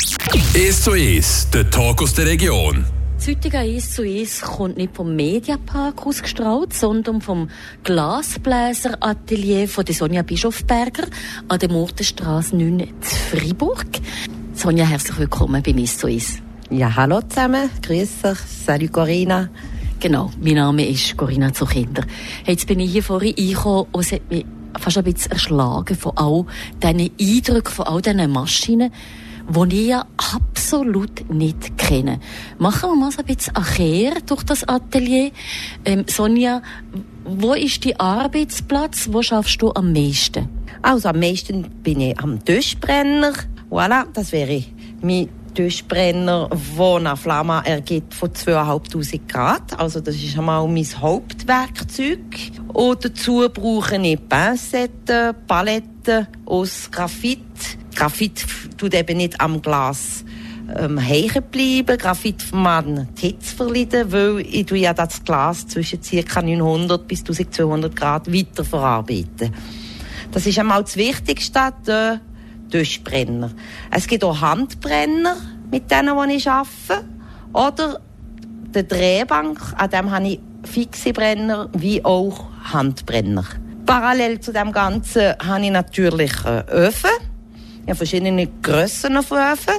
1 zu 1, der Talk aus der Region. Das heutige 1 zu 1 kommt nicht vom Mediapark ausgestrahlt, sondern vom Glasbläseratelier von der Sonja Bischofberger an der Murtenstraße 9 in Freiburg. Sonja, herzlich willkommen bei 1 zu 1. Ja, hallo zusammen. Grüß euch. Salut Corinna. Genau, mein Name ist Corinna Zuchinder. Jetzt bin ich hier vorhin eingekommen und es hat mich fast ein bisschen erschlagen von all diesen Eindrücken, von all diesen Maschinen, die ich ja absolut nicht kenne. Machen wir mal so ein bisschen Acher durch das Atelier. Ähm, Sonja, wo ist dein Arbeitsplatz? Wo schaffst du am meisten? Also am meisten bin ich am Tischbrenner. Voilà, das wäre mein Tischbrenner, der eine Flamme ergibt von 2'500 Grad. Also das ist einmal mein Hauptwerkzeug. Und dazu brauche ich Pinzetten, Paletten aus Graphit. Graphit tut eben nicht am Glas ähm, hängen bleiben. Graphit die Hitze verleiden, weil ich ja das Glas zwischen ca. 900 bis 1200 Grad weiter verarbeiten. Das ist einmal das Wichtigste, der Tischbrenner. Es gibt auch Handbrenner, mit denen ich arbeite. Oder der Drehbank, an dem habe ich fixe Brenner wie auch Handbrenner. Parallel zu dem Ganzen habe ich natürlich Öfen. Habe verschiedene Grössen von Öfen.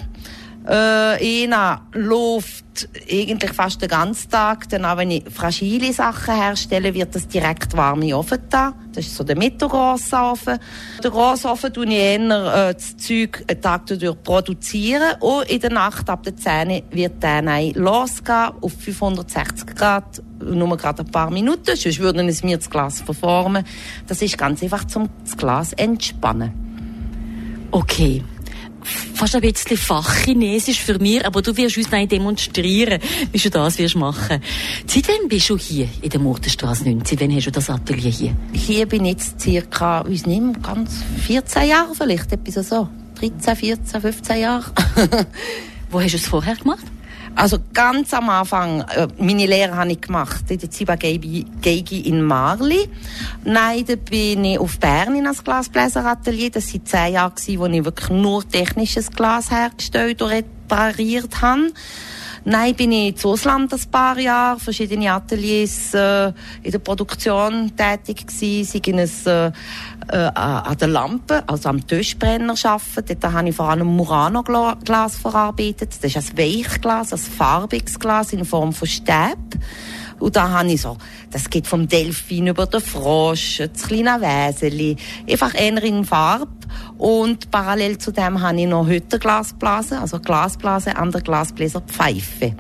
Äh, einer läuft eigentlich fast den ganzen Tag. Dann auch wenn ich fragile Sachen herstelle, wird das direkt warme Ofen da. Das ist so der mittelgrosse Ofen. Der grosse Ofen tue ich eher äh, das Zeug einen Tag durch produzieren. Und in der Nacht ab der 10 wird dann losgehen auf 560 Grad. Nur gerade ein paar Minuten. Sonst würden es mir das Glas verformen. Das ist ganz einfach zum das Glas entspannen. Okay fast ein bisschen Fachchinesisch für mich, aber du wirst uns nicht demonstrieren, wie du das wirst machen. Seit wann bist du hier in der Murtenstraße 19? Wann hast du das Atelier hier? Hier bin ich jetzt circa, wie nicht ganz 14 Jahre vielleicht, etwas so. 13, 14, 15 Jahre. Wo hast du es vorher gemacht? Also ganz am Anfang, äh, meine Lehre habe ich gemacht in der Ziba Geigi in Marli. Nein, da bin ich auf Bern in das Glasbläseratelier. Das waren zehn Jahre, wo ich wirklich nur technisches Glas hergestellt und repariert habe. Nein, bin ich zu Ausland ein paar Jahre, verschiedene Ateliers äh, in der Produktion tätig gewesen, sei es äh, äh, an der Lampe, also am Tischbrenner arbeiten. Dort habe ich vor allem Murano-Glas verarbeitet. Das ist ein Weichglas, ein farbiges Glas in Form von Stäb. Und da habe ich so, das geht vom Delfin über den Frosch, das kleine Wäseli, einfach eher in Farbe. Und parallel zu dem habe ich noch Hütterglasblasen, also Glasblase an der Glasbläserpfeife.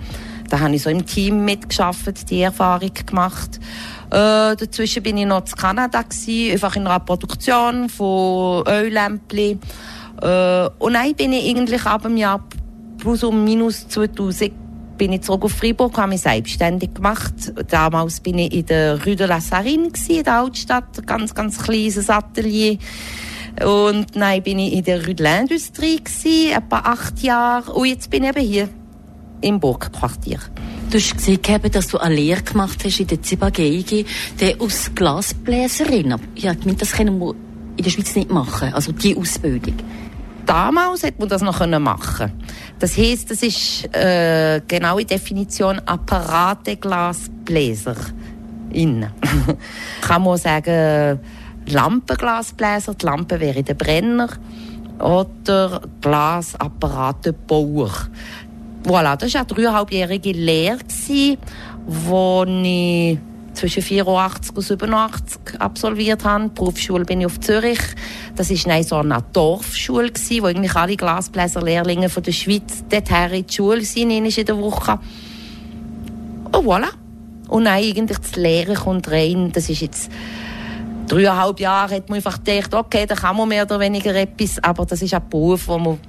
Da habe ich so im Team mitgeschafft, die Erfahrung gemacht. Äh, dazwischen bin ich noch in Kanada gewesen, einfach in einer Produktion von Öllämpchen. Äh, und dann bin ich eigentlich ab dem Jahr plus um minus 2000 bin ich zurück auf Freiburg, habe mich selbstständig gemacht. Damals bin ich in der Rue de la Sarine in der Altstadt, ganz, ganz kleines Atelier. Und dann bin ich in der Rue de l'Industrie etwa acht Jahre. Und jetzt bin ich eben hier im Burgquartier. Du hast gesehen, dass du eine Lehre gemacht hast in der Zibageigi, der aus Glasbläserin. Ja, das können wir in der Schweiz nicht machen, also die Ausbildung. Damals hätte man das noch machen Das heisst, das ist äh, genaue Definition Apparatglasbläser. Innen. Kann man sagen, Lampenglasbläser, die Lampe wäre der Brenner oder Glasapparatebauer. Voilà, das war eine dreieinhalbjährige Lehre, die ich zwischen 84 und 87 absolviert habe. Die Berufsschule bin ich auf Zürich. Das war so eine Dorfschule, wo eigentlich alle Glasbläserlehrlinge von der Schweiz dorthin in die Schule sind, in der Woche. Und voilà. Und dann eigentlich das Lehren kommt rein. Das ist jetzt dreieinhalb Jahre hat man einfach gedacht, okay, da kann man mehr oder weniger etwas, aber das ist ein Beruf, wo man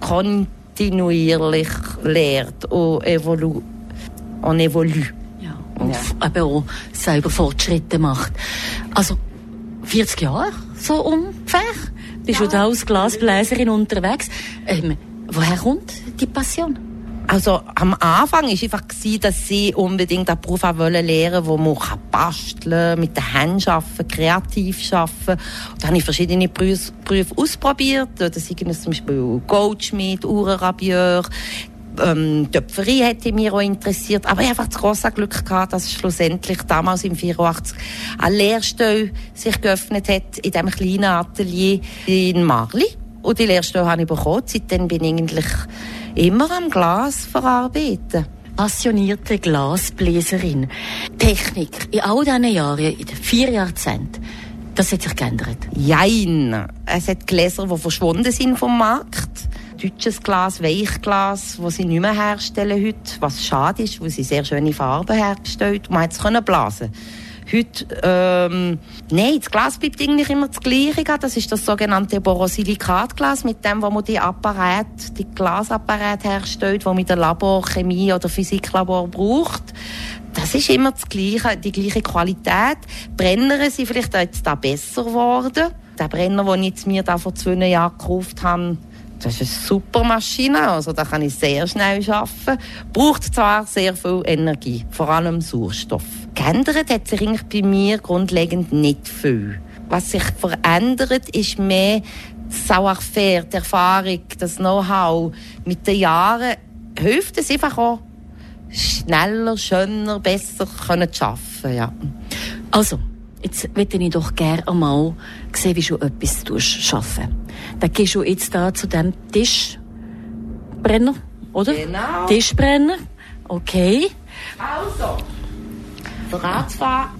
kontinuierlich lernt und evolu und evolue. Und ja. eben auch selber Fortschritte macht. Also 40 Jahre, so ungefähr, bist ja. du da als Glasbläserin unterwegs. Ähm, woher kommt die Passion? Also am Anfang war einfach, gewesen, dass sie unbedingt einen Beruf wollen lernen wo man kann basteln mit den Händen arbeiten, kreativ arbeiten. Da habe ich verschiedene Berufe, Berufe ausprobiert. Das sind zum Beispiel Goldschmied, Uhrenrabieur, ähm, Töpferei hätte mich auch interessiert. Aber ich habe einfach das große Glück gehabt, dass schlussendlich damals im 84 eine Lehrstelle sich geöffnet hat in diesem kleinen Atelier in Marli. Und die Lehrstelle habe ich bekommen. Seitdem bin ich eigentlich immer am Glas verarbeiten. Passionierte Glasbläserin. Technik in all diesen Jahren, in den vier Jahrzehnten, das hat sich geändert? Jein. Es hat Gläser, die verschwunden sind vom Markt. Deutsches Glas, Weichglas, das sie nicht mehr herstellen heute, was schade ist, weil sie sehr schöne Farben hergestellt. Man hat es blasen Heute, ähm, nein, das Glas bleibt eigentlich immer das Gleiche. Das ist das sogenannte Borosilikatglas, mit dem, wo man die Apparat, die Glasapparat herstellt, wo man der Labor, Chemie oder Physiklabor braucht. Das ist immer das Gleiche, die gleiche Qualität. Brenner sind vielleicht jetzt da besser geworden. Der Brenner, den ich mir da vor zwei Jahren gekauft habe, das ist eine super Maschine, also da kann ich sehr schnell arbeiten. Braucht zwar sehr viel Energie, vor allem Sauerstoff. Geändert hat sich eigentlich bei mir grundlegend nicht viel. Was sich verändert, ist mehr das Savoir-faire, die Erfahrung, das Know-how. Mit den Jahren hilft es einfach auch, schneller, schöner, besser zu arbeiten. Ja. Also, jetzt möchte ich doch gerne einmal sehen, wie du etwas arbeiten Dann gehst du jetzt da zu dem Tischbrenner, oder? Genau. Tischbrenner, okay. Also, Radfahren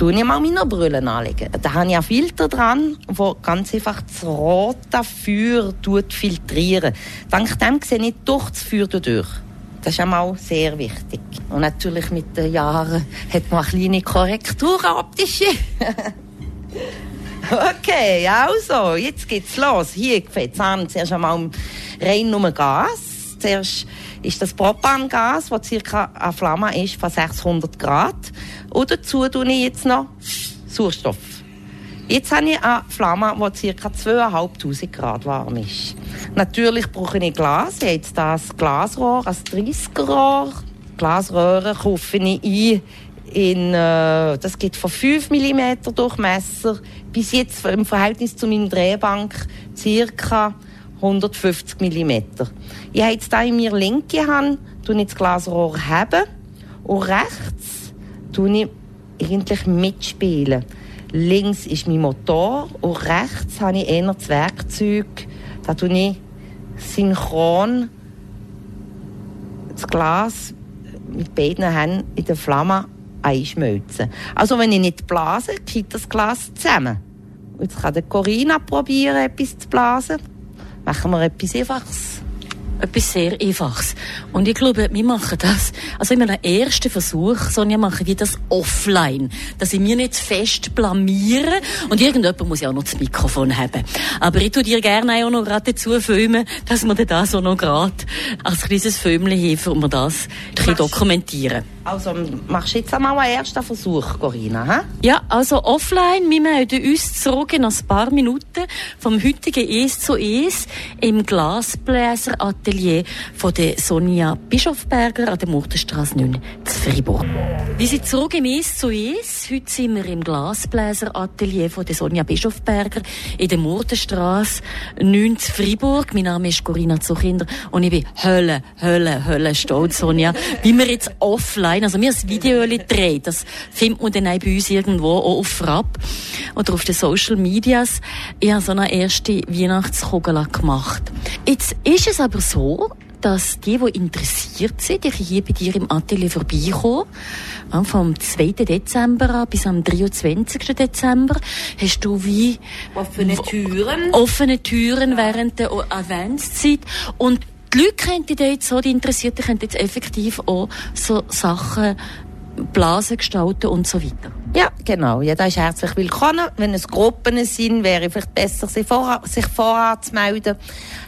tue ich mal meine Brille anlegen. Da habe ich einen Filter dran, der ganz einfach das rote Feuer filtrieren Dank dem sehe ich durch das Feuer durch. Das ist einmal sehr wichtig. Und natürlich mit den Jahren hat man eine kleine Korrektur optische. okay, also, jetzt geht's los. Hier es an. Zuerst einmal rein nur Gas. Zuerst ist das Propangas, das ca. eine Flamme ist von 600 Grad. Und dazu tue ich jetzt noch Sauerstoff. Jetzt habe ich eine Flamme, die ca. 2500 Grad warm ist. Natürlich brauche ich Glas. Ich habe jetzt das Glasrohr, ein 30er-Rohr. Glasröhre kaufe ich ein in, äh, das geht von 5 mm Durchmesser bis jetzt im Verhältnis zu meiner Drehbank ca. 150 mm. Ich habe jetzt hier in meiner linken Hand das Glasrohr haben und rechts tue ich eigentlich mitspielen. Links ist mein Motor und rechts habe ich eher das Werkzeug. Da tue ich synchron das Glas mit beiden Händen in der Flamme einschmelzen. Also wenn ich nicht blase, geht das Glas zusammen. Jetzt kann der Corinna probieren, etwas zu blasen. Machen wir etwas Einfaches etwas sehr Einfaches. Und ich glaube, wir machen das, also in meinem ersten Versuch, Sonja, machen wir das offline. Dass ich mir nicht fest blamiere. Und irgendjemand muss ja auch noch das Mikrofon haben. Aber ich tue dir gerne auch noch gerade dazu filmen, dass wir das auch noch gerade als kleines Filmchen und wir das dokumentieren also machst du jetzt einmal einen ersten Versuch, Corinna? He? Ja, also offline. Wir melden uns zurück in ein paar Minuten vom heutigen «Es zu Es» im Glasbläseratelier von der Sonja Bischofberger an der Murtenstraße 9 zu Fribourg. Wir sind zurück im «Es zu Es». Heute sind wir im Glasbläseratelier von der Sonja Bischofberger in der Murtenstraße 9 zu Fribourg. Mein Name ist Corinna Zuchinder und ich bin Hölle, Hölle, Hölle stolz, Sonja, wie wir jetzt offline allein. Also wir haben ein Video gedreht. Das findet man dann auch bei uns irgendwo auch auf Frapp oder auf den Social Medias. Ich habe so eine erste Weihnachtskugel gemacht. Jetzt ist es aber so, dass die, die interessiert sind, die hier bei dir im Atelier vorbeikommen. Vom 2. Dezember an bis am 23. Dezember hast du wie offene Türen, offene Türen während der Adventszeit und die Leute könnten jetzt so, die Interessierten könnten jetzt effektiv auch so Sachen Blasen gestalten und so weiter. Ja, genau. Jeder ist herzlich willkommen. Wenn es Gruppen sind, wäre es vielleicht besser, sich vorher, sich vorher zu melden.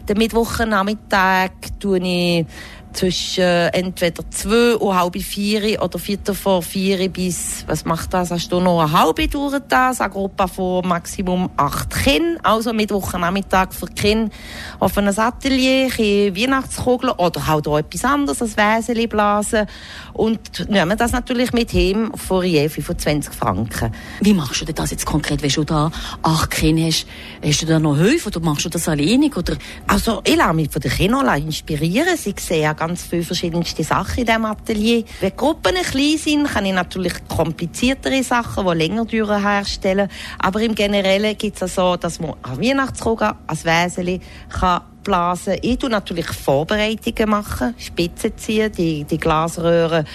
Den Mittwochnachmittag tue ich zwischen äh, entweder zwei und halb vier oder viertel vor vier bis, was macht das, hast du noch eine halbe durch das, eine Gruppe von maximum acht Kindern, also Mittwochnachmittag für Kinder auf einem Atelier, Weihnachtskugeln oder halt auch etwas anderes, als Wäseli blasen und nehmen das natürlich mit heim für je 25 Franken. Wie machst du das jetzt konkret, wenn du da acht Kinder hast? Hast du da noch Hilfe oder machst du das alleinig? Oder? Also ich lasse mich von den Kindern inspirieren, sie sehen ganz viele verschiedenste Sachen in diesem Atelier. Wenn die Gruppen klein sind, kann ich natürlich kompliziertere Sachen, die länger dauern, herstellen. Aber im Generellen gibt es so, dass man an Weihnachtskugel, als Wäseli, kann blasen. Ich tue natürlich Vorbereitungen machen, Spitzen ziehen, die, die Glasröhren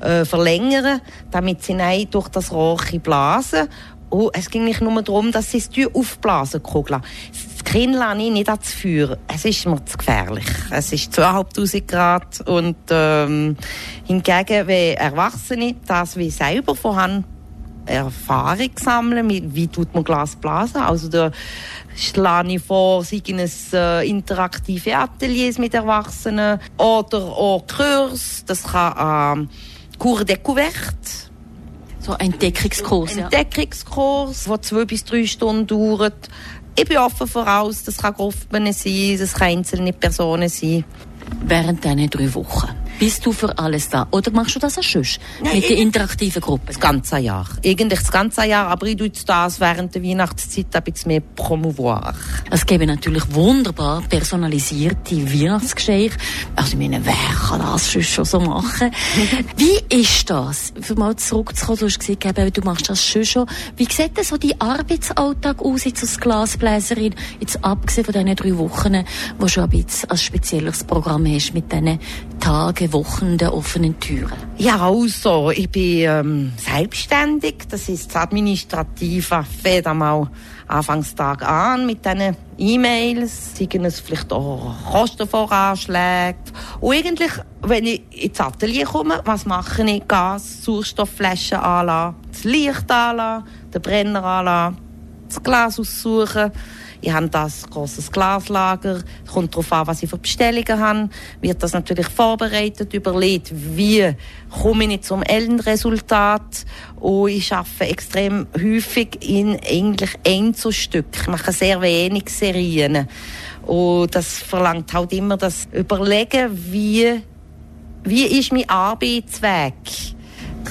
äh, verlängern, damit sie nicht durch das Rohr blasen. Und es ging nicht nur darum, dass sie es aufblasen, Kugel. Kind lasse ich nicht ans Feuer. Es ist mir zu gefährlich. Es ist 2500 Grad und ähm, hingegen, wenn Erwachsene das wie selber vorhanden Erfahrung sammeln, wie tut man Glas blasen. Also da schlage ich vor, sei es äh, interaktive Ateliers mit Erwachsenen oder auch Kurs, das kann ähm, Cours Découverte. So ein Entdeckungskurs, ja. Entdeckungskurs, der zwei bis drei Stunden dauert ich bin offen voraus, das kann Gruppen sein, das kann einzelne Personen sein. Während diesen drei Wochen. Bist du für alles da? Oder machst du das auch schon mit den interaktiven Gruppen? Das ganze Jahr. Eigentlich das ganze Jahr, aber ich tue das während der Weihnachtszeit ein bisschen mehr promouvoir. Es gäbe natürlich wunderbar personalisierte Weihnachtsgeschenke. Also ich meine, wer kann das schon so machen? Wie ist das? Für mal zurückzukommen, du hast gesagt, du machst das schon schon. Wie sieht denn so dein Arbeitsalltag aus jetzt als Glasbläserin, jetzt abgesehen von diesen drei Wochen, wo du schon ein bisschen ein spezielles Programm hast mit diesen Tagen Tage, Wochen der offenen Türen? Ja, also, ich bin ähm, selbstständig. Das ist das Administrative. Fängt einmal Anfangstag an mit diesen E-Mails, seien es vielleicht auch Kostenvoranschläge. Und eigentlich, wenn ich ins Atelier komme, was mache ich? Gas, Sauerstoffflaschen anlassen, das Licht anlassen, den Brenner anlassen, das Glas aussuchen, ich habe das großes Glaslager. Kommt darauf an, was ich für Bestellungen habe. Wird das natürlich vorbereitet, überlegt, wie komme ich zum Endresultat. Und ich arbeite extrem häufig in eigentlich Einzelstück. Ich mache sehr wenig Serien. Und das verlangt halt immer das Überlegen, wie, wie ist mein Arbeitsweg?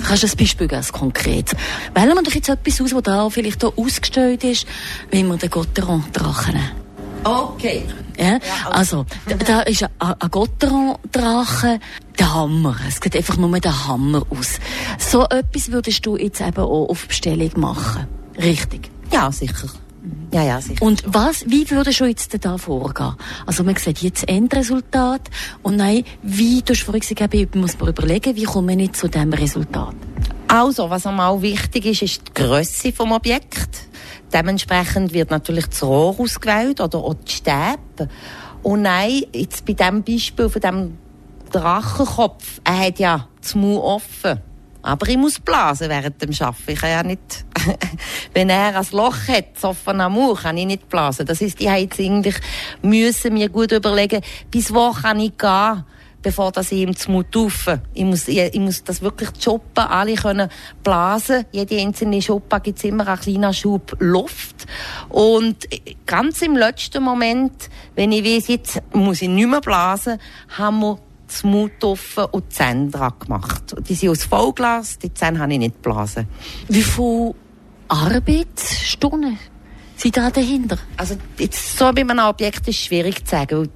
Kannst du ein Beispiel geben, konkret? Wählen wir doch jetzt etwas aus, das da vielleicht hier ausgestellt ist, wie wir den Gotteron-Drachen Okay. Ja, also, da, da ist ein, ein Gotteron-Drache, der Hammer. Es sieht einfach nur der Hammer aus. So etwas würdest du jetzt eben auch auf Bestellung machen. Richtig? Ja, sicher. Ja, ja, sicher. Und was, wie würdest du jetzt da vorgehen? Also man sieht jetzt das Endresultat und nein, wie, du hast vorhin gesagt, ich muss mir überlegen, wie komme ich zu diesem Resultat? Also, was einmal wichtig ist, ist die Größe vom Objekt. Dementsprechend wird natürlich das Rohr ausgewählt oder auch die Stäbe. Und nein, jetzt bei diesem Beispiel von dem Drachenkopf, er hat ja das Mund offen. Aber ich muss blasen während dem Arbeiten. Ich kann ja nicht, wenn er ein Loch hat, so von am Mauer, kann ich nicht blasen. Das ist, ich jetzt eigentlich müssen mir gut überlegen, bis wo kann ich gehen, bevor das ich ihm zu Mut rufe. Ich muss, ich, ich muss das wirklich choppen, alle können blasen. Jede einzelne Schuppe gibt es immer einen kleinen Schub Luft. Und ganz im letzten Moment, wenn ich weiß, jetzt muss ich nicht mehr blasen, haben wir das Mund offen und die Zähne dran gemacht. Die sind aus Vollglas, die Zähne habe ich nicht geblasen. Wie viele Arbeitsstunden sind da dahinter? Also jetzt so bei einem Objekt ist schwierig zu sagen.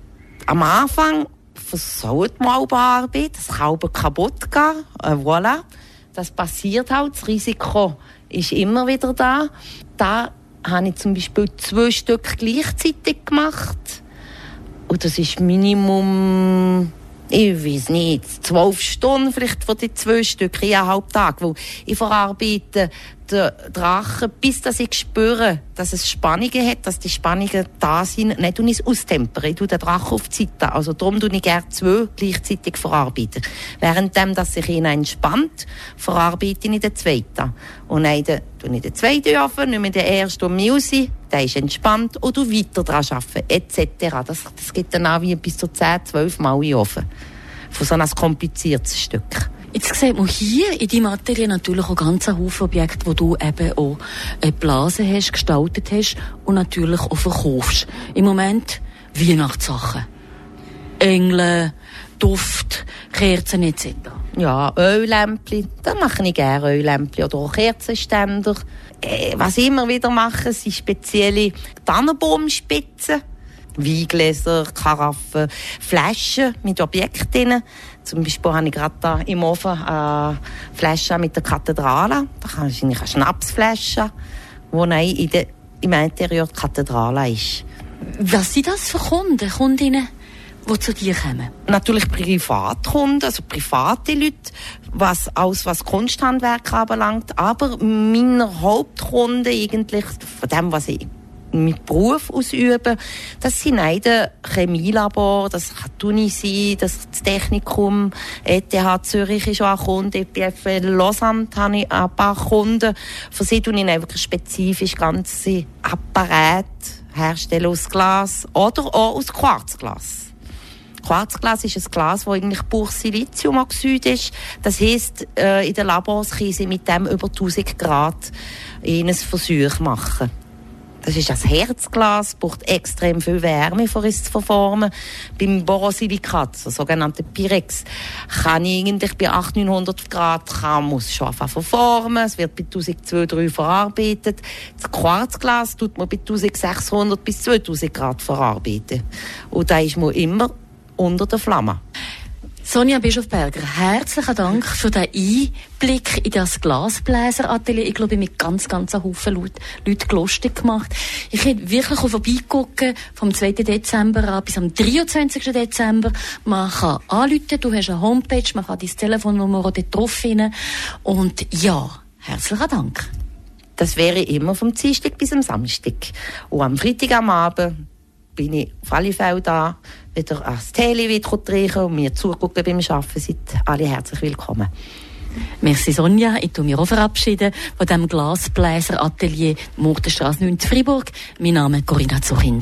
Am Anfang versaut man auch Arbeit, das kann aber kaputt gehen. Äh, voilà. Das passiert halt, das Risiko ist immer wieder da. Da habe ich zum Beispiel zwei Stück gleichzeitig gemacht. Und das ist Minimum ich weiß nicht, zwölf Stunden vielleicht von den zwei Stück, eineinhalb Tage, weil ich verarbeite der Drache, bis dass ich spüre, dass es Spannungen hat, dass die Spannungen da sind, nicht tue ich es austempern. Ich tue den Drachen auf Seite. Also darum tue ich gerne zwei gleichzeitig verarbeiten. Währenddem, dass sich einer entspannt, verarbeite ich den zweiten. Und dann tue ich den zweiten offen, nehme den ersten um mich raus, der ist entspannt, und du weiter daran arbeiten, etc. Das, das geht dann auch wie bis zu 10, 12 Mal offen. Von so einem kompliziertes Stück. Jetzt sieht man hier in deinem Atelier natürlich auch ganz Haufen Objekte, die du eben auch geblasen hast, gestaltet hast und natürlich auch verkaufst. Im Moment Weihnachtssachen. Engel, Duft, Kerzen etc. Ja, Öllämpchen, da mache ich gerne Öllämpchen oder auch Kerzenständer. Äh, was ich immer wieder mache, sind spezielle Tannenbaumspitzen. Weingläser, Karaffen, Flaschen mit Objekten Zum Beispiel habe ich gerade da im Ofen eine Flasche mit der Kathedrale. Da ist eigentlich eine Schnapsflasche, wo in der, im Interieur die Kathedrale ist. Was sind das für Kunden, Kundinnen? die zu dir kommen? Natürlich Privatkunden, also private Leute, was, alles was Kunsthandwerk anbelangt. Aber meine Hauptkunden eigentlich, von dem, was ich mit Beruf ausüben. Das sind eine Chemielabor, das kann Uni sein, das, Technikum, ETH Zürich ist auch ein Kunde, EPFL Lausanne habe ich ein paar Kunden. Für sie tue ich wirklich spezifisch ganze Apparate herstellen aus Glas oder auch aus Quarzglas. Quarzglas ist ein Glas, das eigentlich pur Siliziumoxid ist. Das heisst, äh, in den Labors können sie mit dem über 1000 Grad ein Versuch machen. Das ist ein Herzglas, braucht extrem viel Wärme, um es zu verformen. Beim Borosilikat, der sogenannte Pyrex, kann ich eigentlich bei 800, 900 Grad kann, muss schon einfach verformen. Es wird bei 1200 verarbeitet. Das Quarzglas tut man bei 1600 bis 2000 Grad verarbeiten. Und da ist man immer unter der Flamme. Sonja Bischofberger, herzlichen Dank für den Einblick in das Glasbläseratelier. Ich glaube, mit ganz, ganz einem Haufen Leute, Leute lustig gemacht. Ich hätte wirklich vorbeigucken vom 2. Dezember an bis am 23. Dezember. Man kann anrufen, du hast eine Homepage, man kann dein Telefonnummer dort drauf finden. Und ja, herzlichen Dank. Das wäre immer vom Dienstag bis am Samstag. Und am Freitag am Abend bin ich auf alle Fälle da, wieder ans Tele wieder und mir zugucken beim Arbeiten. Seid alle herzlich willkommen. Merci Sonja, ich tu mich auch verabschieden von dem Glasbläser Atelier Mortenstraße 9 Fribourg. Mein Name ist Corinna Zuchinder.